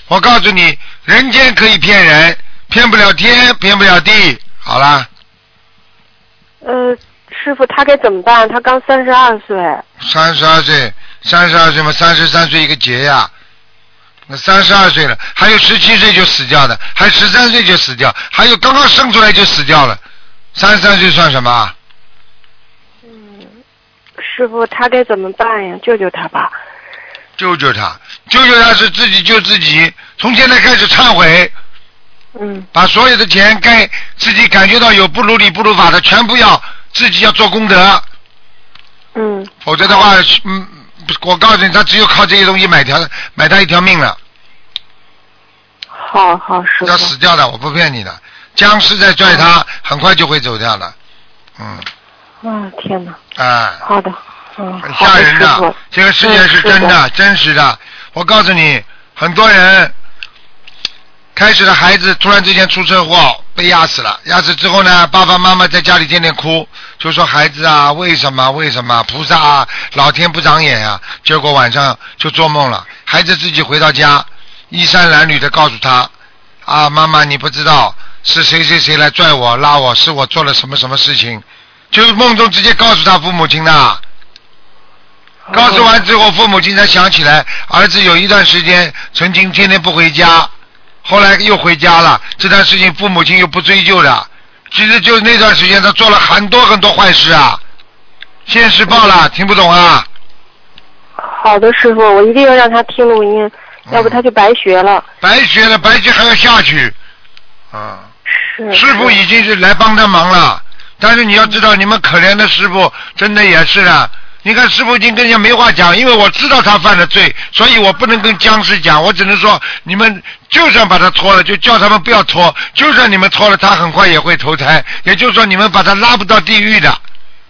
我告诉你，人间可以骗人，骗不了天，骗不了地。好啦。呃，师傅，他该怎么办？他刚三十二岁。三十二岁，三十二岁嘛，三十三岁一个劫呀。那三十二岁了，还有十七岁就死掉的，还十三岁就死掉，还有刚刚生出来就死掉了。三十三岁算什么？嗯，师傅，他该怎么办呀？救救他吧。救救他，救救他是自己救自己。从现在开始忏悔。嗯，把所有的钱该自己感觉到有不如理不如法的，全部要自己要做功德。嗯。否则的话，嗯，我告诉你，他只有靠这些东西买条买他一条命了。好好师傅。要死掉的，我不骗你的。僵尸在拽他，很快就会走掉的。嗯。啊天哪！啊。好的。嗯。很吓人的，这个世界是真的，真实的。我告诉你，很多人。开始的孩子突然之间出车祸被压死了，压死之后呢，爸爸妈妈在家里天天哭，就说孩子啊，为什么为什么菩萨啊，老天不长眼啊？结果晚上就做梦了，孩子自己回到家，衣衫褴褛的告诉他啊，妈妈你不知道是谁谁谁来拽我拉我，是我做了什么什么事情，就是梦中直接告诉他父母亲的，告诉完之后父母亲才想起来，儿子有一段时间曾经天天不回家。后来又回家了，这段事情父母亲又不追究了。其实就那段时间，他做了很多很多坏事啊。现实报了，听不懂啊？好的，师傅，我一定要让他听录音，要不他就白学了。白学了，白学还要下去。啊。是。师傅已经是来帮他忙了，但是你要知道，你们可怜的师傅真的也是啊。你看师傅已经跟人家没话讲，因为我知道他犯了罪，所以我不能跟僵尸讲，我只能说你们就算把他拖了，就叫他们不要拖，就算你们拖了，他很快也会投胎，也就是说你们把他拉不到地狱的，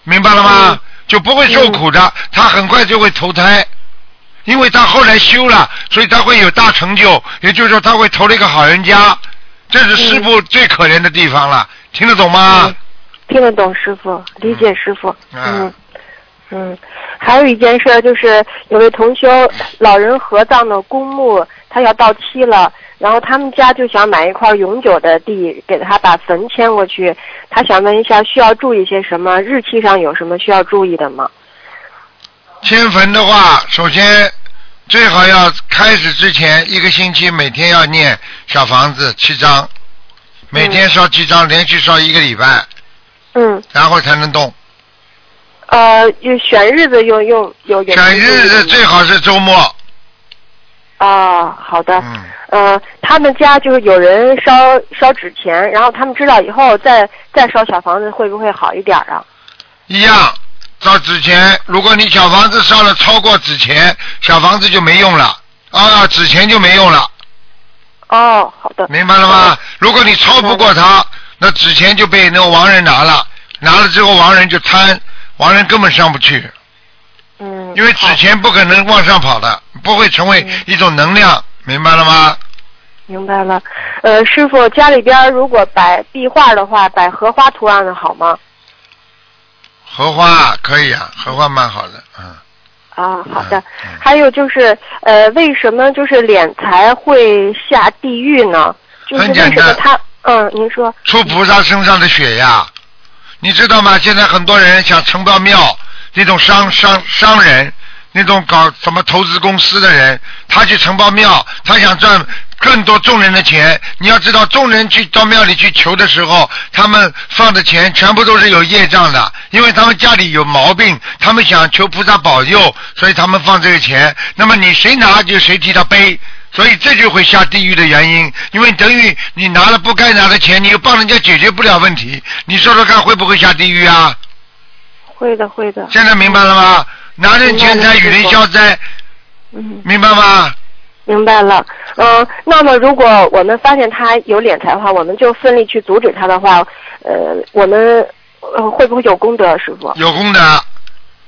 明白了吗？就不会受苦的，他很快就会投胎。因为他后来修了，所以他会有大成就，也就是说他会投了一个好人家，这是师傅最可怜的地方了，听得懂吗？听得懂师傅，理解师傅。嗯嗯嗯，还有一件事就是，有位同修老人合葬的公墓，他要到期了，然后他们家就想买一块永久的地，给他把坟迁过去。他想问一下，需要注意些什么？日期上有什么需要注意的吗？迁坟的话，首先最好要开始之前一个星期每天要念小房子七章，每天烧七章，连续烧一个礼拜，嗯，然后才能动。呃，就选日子用用有有。选日子最好是周末。啊，好的。嗯。呃，他们家就是有人烧烧纸钱，然后他们知道以后再再烧小房子会不会好一点啊？一样，烧纸钱，如果你小房子烧了超过纸钱，小房子就没用了，啊，纸钱就没用了。哦，好的。明白了吗？如果你超不过他，那纸钱就被那个亡人拿了，拿了之后亡人就贪，亡人根本上不去。嗯。因为纸钱不可能往上跑的，不会成为一种能量，明白了吗？明白了。呃，师傅家里边如果摆壁画的话，摆荷花图案的好吗？荷花可以啊，荷花蛮好的，嗯。啊，好的。还有就是，呃，为什么就是敛财会下地狱呢？就是为什么他？嗯，您说。出菩萨身上的血呀，你知道吗？现在很多人想承包庙，那种商商商人，那种搞什么投资公司的人，他去承包庙，他想赚更多众人的钱。你要知道，众人去到庙里去求的时候，他们放的钱全部都是有业障的，因为他们家里有毛病，他们想求菩萨保佑，所以他们放这个钱。那么你谁拿就谁替他背。所以这就会下地狱的原因，因为等于你拿了不该拿的钱，你又帮人家解决不了问题，你说说看会不会下地狱啊？会的，会的。现在明白了吗？拿人钱财与人消灾，嗯，明白吗？明白了。嗯、那么如果我们发现他有敛财的话，我们就奋力去阻止他的话，呃，我们呃会不会有功德，师傅？有功德，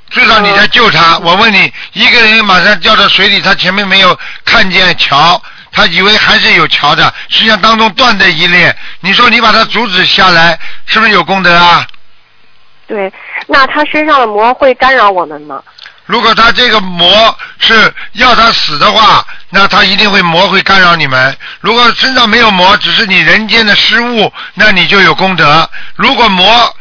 至少你在救他。我问你，一个人马上掉到水里，他前面没有看见桥，他以为还是有桥的，实际上当中断的一列。你说你把他阻止下来，是不是有功德啊？对，那他身上的魔会干扰我们吗？如果他这个魔是要他死的话，那他一定会魔会干扰你们。如果身上没有魔，只是你人间的失误，那你就有功德。如果魔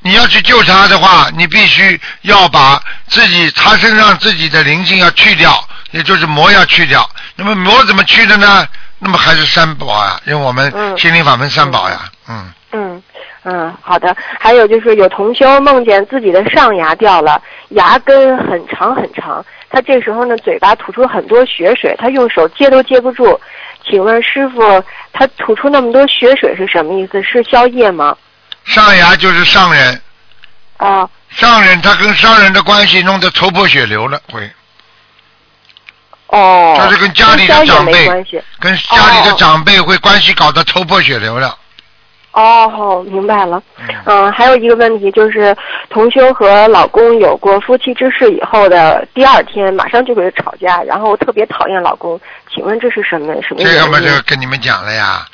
你要去救他的话，你必须要把自己他身上自己的灵性要去掉，也就是魔要去掉。那么魔怎么去的呢？那么还是三宝啊，因为我们嗯心灵法门三宝呀，嗯。嗯嗯，好的。还有就是有同修梦见自己的上牙掉了，牙根很长很长，他这时候呢嘴巴吐出很多血水，他用手接都接不住。请问师傅，他吐出那么多血水是什么意思？是宵夜吗？上牙就是上人，啊，上人他跟商人的关系弄得头破血流了，会。哦，他是跟家里的长辈没关系。跟家里的长辈会关系搞得头破血流了。哦，明白了。嗯，还有一个问题就是，同修和老公有过夫妻之事以后的第二天，马上就会吵架，然后特别讨厌老公。请问这是什么什么？这个嘛，这个跟你们讲了呀。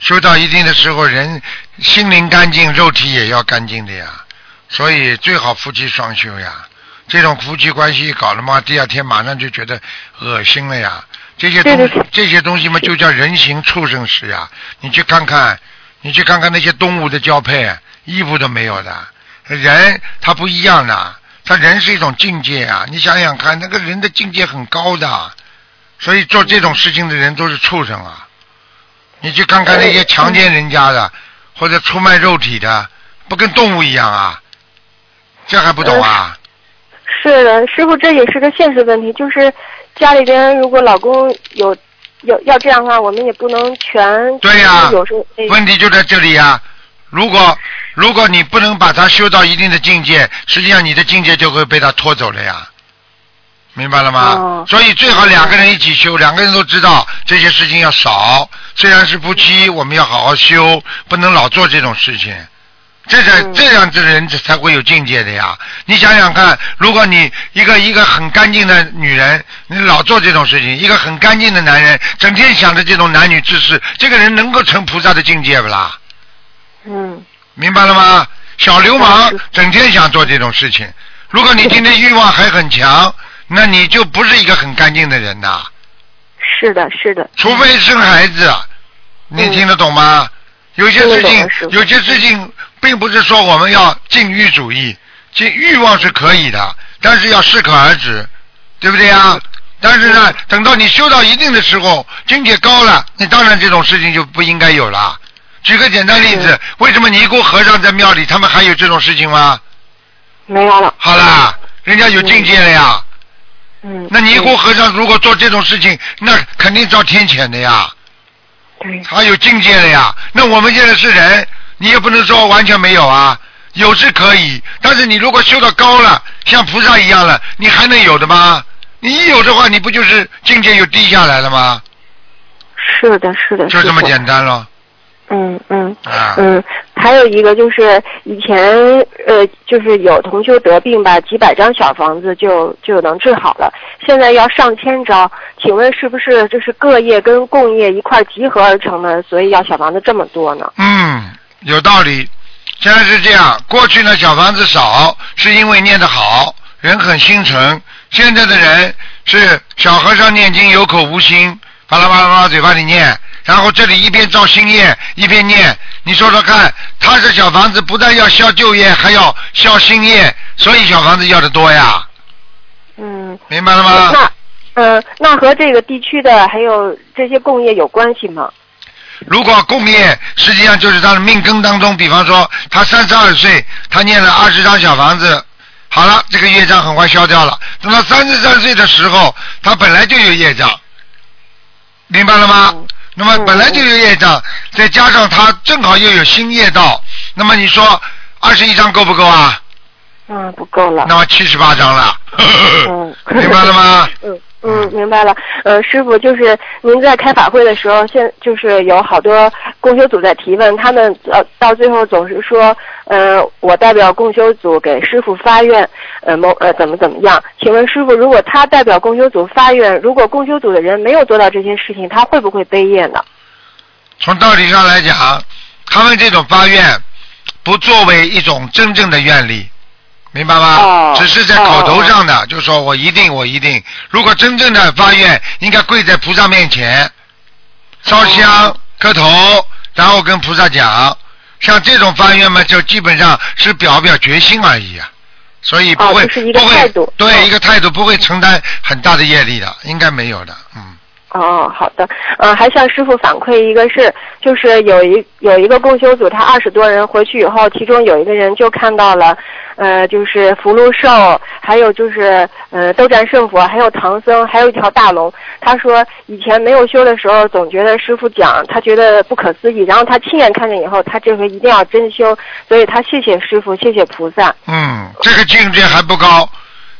修到一定的时候，人心灵干净，肉体也要干净的呀。所以最好夫妻双修呀。这种夫妻关系搞了嘛，第二天马上就觉得恶心了呀。这些东对对这些东西嘛，就叫人形畜生事呀。你去看看，你去看看那些动物的交配，衣服都没有的。人他不一样的，他人是一种境界啊。你想想看，那个人的境界很高的，所以做这种事情的人都是畜生啊。你去看看那些强奸人家的，或者出卖肉体的，不跟动物一样啊？这还不懂啊？是的，师傅，这也是个现实问题，就是家里边如果老公有有要这样的话，我们也不能全对呀有时候哎问题就在这里呀、如果如果你不能把它修到一定的境界，实际上你的境界就会被它拖走了呀。明白了吗？哦所以最好两个人一起修，两个人都知道这些事情要少。虽然是夫妻，我们要好好修，不能老做这种事情。这才嗯这样子的人才会有境界的呀！你想想看，如果你一个一个很干净的女人，你老做这种事情；一个很干净的男人，整天想着这种男女之事，这个人能够成菩萨的境界不啦？嗯明白了吗？小流氓整天想做这种事情，如果你今天欲望还很强，那你就不是一个很干净的人呐。是的是的，除非生孩子，你嗯听得懂吗？有些事情有些事情并不是说我们要禁欲主义，禁欲望是可以的，但是要适可而止，对不对呀？但是呢，等到你修到一定的时候，境界高了，你当然这种事情就不应该有了。举个简单例子，为什么尼姑和尚在庙里，他们还有这种事情吗？没有了。好啦，人家有境界了呀。嗯。那尼姑和尚如果做这种事情，那肯定遭天谴的呀。对。他有境界了呀。那我们现在是人，你也不能说完全没有啊，有是可以，但是你如果修到高了，像菩萨一样了，你还能有的吗？你一有的话，你不就是境界又低下来了吗？是的是的。就这么简单了嗯嗯啊。嗯，还有一个就是以前呃，就是有同修得病吧，几百张小房子就就能治好了，现在要上千张，请问是不是就是各业跟共业一块集合而成的，所以要小房子这么多呢？嗯，有道理。现在是这样，过去呢小房子少，是因为念得好，人很心诚。现在的人是小和尚念经有口无心，巴拉巴拉巴拉嘴巴里念，然后这里一边造新业一边念。你说说看，他这小房子不但要消旧业，还要消新业，所以小房子要的多呀，嗯，明白了吗？那呃，那和这个地区的还有这些工业有关系吗？如果共业实际上就是他的命根当中，比方说他三十二岁，他念了二十张小房子，好了，这个业障很快消掉了。等到三十三岁的时候，他本来就有业障，明白了吗？那么本来就有业障，再加上他正好又有新业道，那么你说二十一张够不够啊？嗯，不够了。那么七十八张了，嗯，明白了吗？嗯嗯，明白了。呃，师傅，就是您在开法会的时候，现就是有好多共修组在提问，他们呃到最后总是说，呃，我代表共修组给师傅发愿，呃某呃怎么怎么样？请问师傅，如果他代表共修组发愿，如果共修组的人没有做到这些事情，他会不会背业呢？从道理上来讲，他们这种发愿不作为一种真正的愿力，明白吗？哦只是在口头上的，就说我一定，我一定。如果真正的发愿，应该跪在菩萨面前，烧香、磕头，然后跟菩萨讲。像这种发愿嘛，就基本上是表表决心而已啊，所以不会、不会对、哦一个态度不会承担很大的业力的，应该没有的，嗯。哦，好的，呃，还向师傅反馈一个事，就是有一有一个共修组，他二十多人回去以后，其中有一个人就看到了，呃，就是福禄寿，还有就是呃斗战胜佛，还有唐僧，还有一条大龙。他说以前没有修的时候，总觉得师傅讲，他觉得不可思议，然后他亲眼看见以后，他这回一定要真修，所以他谢谢师傅，谢谢菩萨。嗯，这个境界还不高，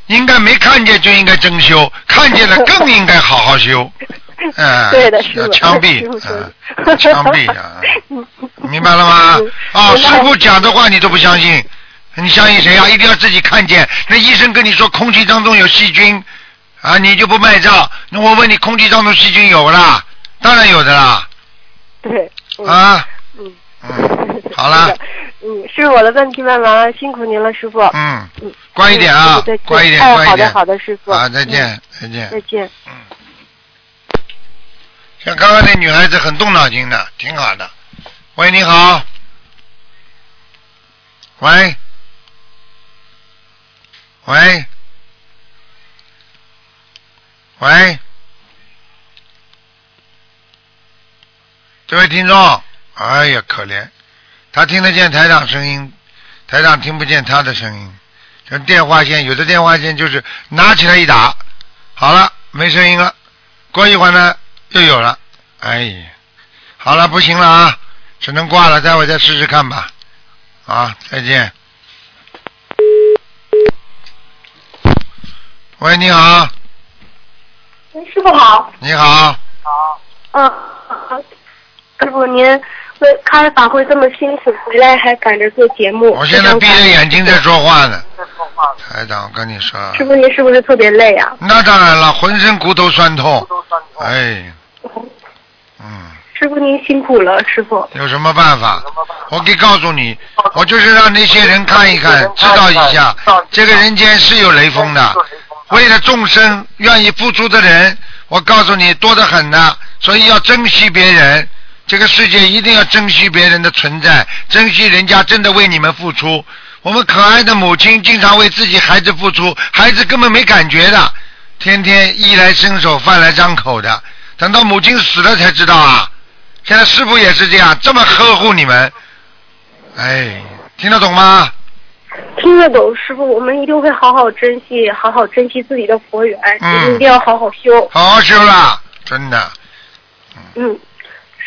应该没看见就应该真修，看见了更应该好好修。嗯，对的师傅要枪毙嗯，枪毙啊！明白了吗？哦，师傅讲的话你都不相信，你相信谁啊？一定要自己看见。那医生跟你说空气当中有细菌，啊，你就不卖账。那我问你，空气当中细菌有不啦？当然有的啦。对。嗯啊。嗯。嗯，好了。嗯，是我的问题问完了，辛苦您了，师傅。嗯。嗯。乖一点啊嗯再见乖一点哎，好的，好的，师傅。啊，再见嗯，再见。再见。嗯像刚刚那女孩子很动脑筋的，挺好的。喂，你好。喂。喂。喂。这位听众，哎呀，可怜，他听得见台长声音，台长听不见他的声音。像电话线有的电话线就是拿起来一打，好了，没声音了。过一会儿呢，又有了。哎呀，好了，不行了啊，只能挂了，待会儿再试试看吧。啊，再见。喂，你好，喂师傅好。你好，嗯，好师傅您为开法会这么辛苦，回来还赶着做节目。我现在闭着眼睛在说话呢。台长，我跟你说，师傅您是不是特别累啊？那当然了，浑身骨头酸痛。哎，嗯，师傅您辛苦了，师傅。有什么办法？我可以告诉你，我就是让那些人看一看，知道一下，这个人间是有雷锋的。为了众生愿意付出的人，我告诉你多得很呢。所以要珍惜别人，这个世界一定要珍惜别人的存在，珍惜人家真的为你们付出。我们可爱的母亲经常为自己孩子付出，孩子根本没感觉的，天天衣来伸手饭来张口的，等到母亲死了才知道啊。现在师傅也是这样，这么呵护你们，哎，听得懂吗？听得懂，师傅，我们一定会好好珍惜，好好珍惜自己的佛缘，嗯一定要好好修。好好修啦，真的，嗯，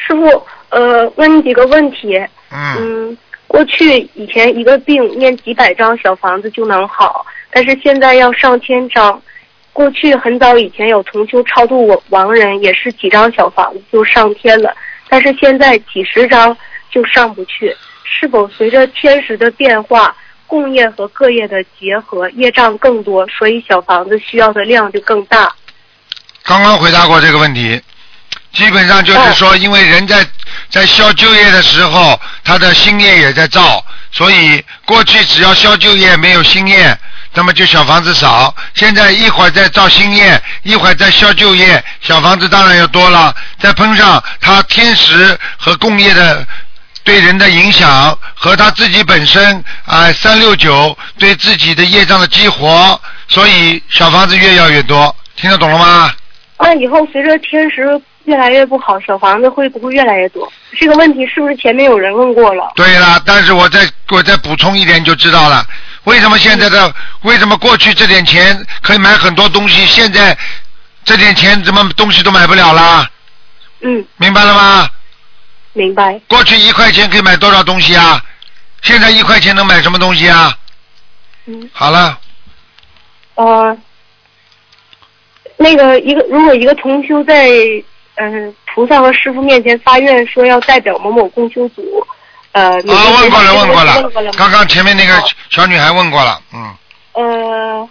师傅，呃，问你几个问题。嗯嗯，过去以前一个病念几百张小房子就能好，但是现在要上千张。过去很早以前有同修超度我亡人，也是几张小房子就上天了，但是现在几十张就上不去。是否随着天时的变化，共业和各业的结合，业障更多，所以小房子需要的量就更大？刚刚回答过这个问题，基本上就是说，因为人在在消旧业的时候，他的新业也在造，所以过去只要消旧业没有新业，那么就小房子少。现在一会儿在造新业，一会儿在消旧业，小房子当然要多了。再碰上他天时和共业的对人的影响，和他自己本身啊三六九对自己的业障的激活，所以小房子越要越多。听得懂了吗？那以后随着天时越来越不好，小房子会不会越来越多？这个问题是不是前面有人问过了？对了，但是我再我再补充一点就知道了，为什么现在的为什么过去这点钱可以买很多东西，现在这点钱怎么东西都买不了啦？嗯，明白了吗？明白。过去一块钱可以买多少东西啊？现在一块钱能买什么东西啊？嗯。好了，呃，那个一个如果一个同修在嗯、呃菩萨和师傅面前发愿说要代表某某共修组，呃，你啊，问过了，问过了过了，刚刚前面那个小女孩问过了，嗯呃，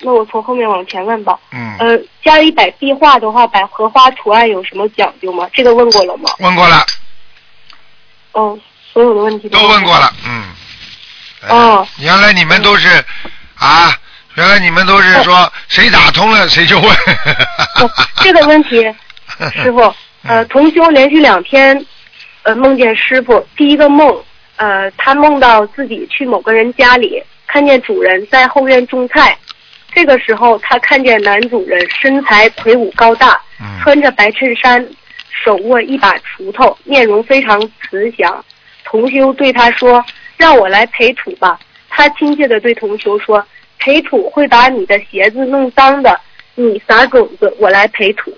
那我从后面往前问吧。嗯，呃，家里摆壁画的话，摆荷花图案有什么讲究吗？这个问过了吗？问过了，哦，所有的问题都问过了，嗯。哦。原来你们都是啊，原来你们都是说谁打通了谁就问。哦这个问题，师傅，呃，同修连续两天，呃，梦见师傅。第一个梦，呃，他梦到自己去某个人家里，看见主人在后院种菜。这个时候，他看见男主人身材魁梧高大，穿着白衬衫，手握一把锄头，面容非常慈祥。同修对他说：“让我来培土吧。”他亲切地对同修说：“培土会把你的鞋子弄脏的，你撒种子，我来培土。”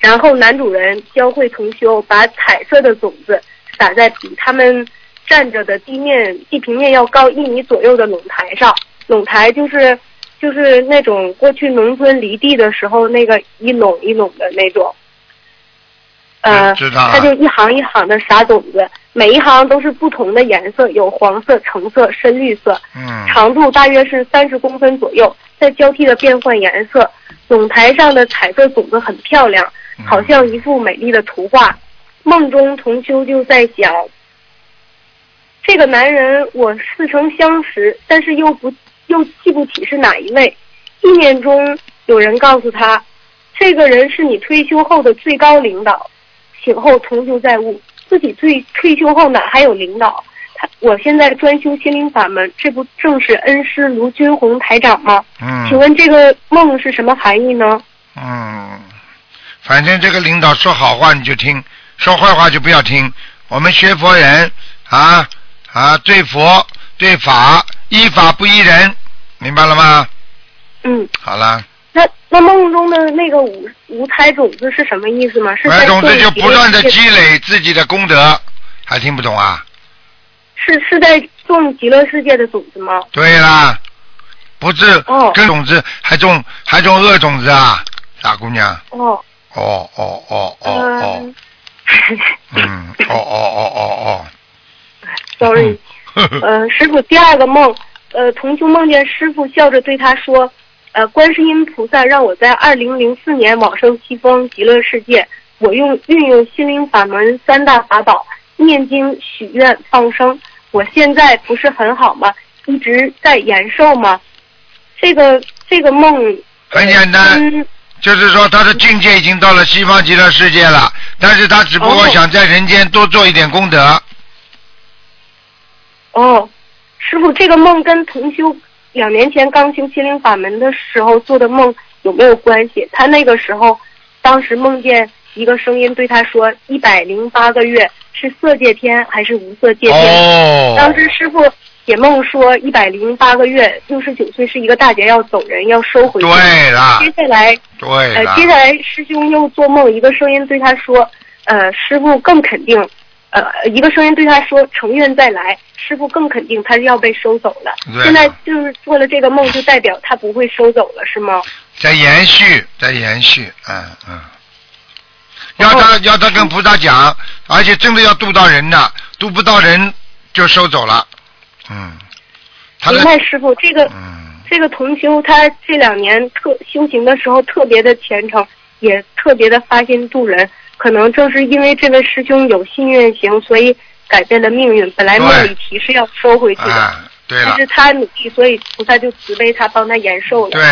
然后男主人教会同修把彩色的种子撒在比他们站着的地面地平面要高一米左右的垄台上。垄台就是就是那种过去农村犁地的时候那个一垄一垄的那种。呃，知道了他就一行一行的撒种子，每一行都是不同的颜色，有黄色、橙色、深绿色。嗯长度大约是三十公分左右，在交替的变换颜色。总台上的彩色种子很漂亮，好像一幅美丽的图画。梦中同修就在想，这个男人我似曾相识，但是又不又记不起是哪一位。意念中有人告诉他，这个人是你退休后的最高领导。醒后同修在悟，自己退退休后哪还有领导？他我现在专修心灵法门，这不正是恩师卢军红台长吗？嗯。请问这个梦是什么含义呢？嗯，反正这个领导说好话你就听，说坏话就不要听。我们学佛人啊啊，对佛对法，依法不依人，明白了吗？嗯。好了，那那梦中的那个五五彩种子是什么意思吗？是种子就不断的积累自己的功德，还听不懂啊？是是在种极乐世界的种子吗？对啦，不是哦根种子，还种还种恶种子啊，傻姑娘。哦，哦哦哦哦哦，嗯哦，哦哦哦哦，sorry，哦。呃，师傅，第二个梦，呃，同修梦见师傅笑着对他说，呃，观世音菩萨让我在二零零四年往生西方极乐世界，我用运用心灵法门三大法宝，念经、许愿、放生，我现在不是很好吗？一直在延寿吗？这个这个梦很简单，嗯就是说他的境界已经到了西方极乐世界了，但是他只不过哦想在人间多做一点功德。哦，师傅，这个梦跟同修两年前刚修心灵法门的时候做的梦有没有关系？他那个时候，当时梦见一个声音对他说：“一百零八个月是色界天还是无色界天？”哦当时师傅解梦说一百零八个月，六十九岁是一个大劫要走人，要收回去。对了接下来，对呃，了接，下来师兄又做梦，一个声音对他说：“呃，师傅更肯定。”呃，一个声音对他说：“成愿再来。”师傅更肯定他是要被收走了。对现在就是做了这个梦，就代表他不会收走了，是吗？在延续，在延续，嗯嗯。要哦他要他跟菩萨讲，而且真的要渡到人的，渡不到人就收走了，嗯。明白，师傅，这个嗯这个同修他这两年特修行的时候特别的虔诚，也特别的发心度人。可能正是因为这位师兄有信愿行，所以改变了命运。本来梦里提是要收回去的，啊，对是，他努力，所以菩萨就慈悲他，帮他延寿了。对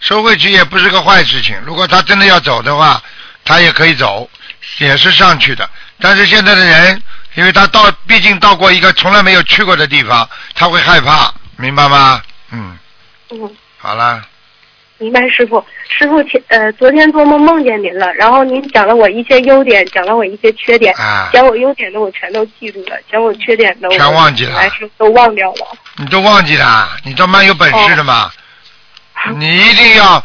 收回去也不是个坏事情。如果他真的要走的话，他也可以走，也是上去的。但是现在的人，因为他到，毕竟到过一个从来没有去过的地方，他会害怕，明白吗？嗯，嗯，好了，明白，师傅。师傅前呃，昨天做梦梦见您了，然后您讲了我一些优点，讲了我一些缺点。啊讲我优点的我全都记住了，讲我缺点的我全忘记了还是都忘掉了。你都忘记了，你这蛮有本事的嘛。你一定要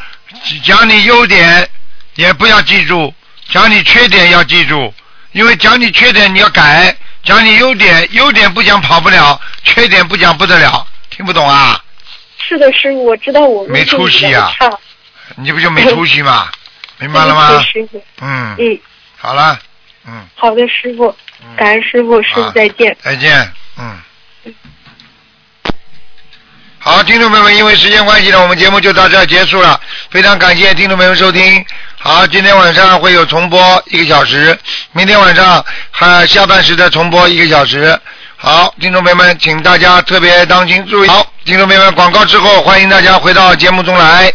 讲你优点，也不要记住；讲你缺点要记住，因为讲你缺点你要改，讲你优点，优点不讲跑不了，缺点不讲不得了，听不懂啊？是的，师傅，我知道我没出息呀。你不就没出息吗？明白了吗嗯，嗯，好了，嗯，好的，师傅，感恩师傅，师傅啊再见。再见，嗯。好，听众朋友们，因为时间关系呢，我们节目就到这儿结束了。非常感谢听众朋友们收听。好，今天晚上会有重播一个小时，明天晚上还下半时再重播一个小时。好，听众朋友们，请大家特别当心注意。好，听众朋友们，广告之后，欢迎大家回到节目中来。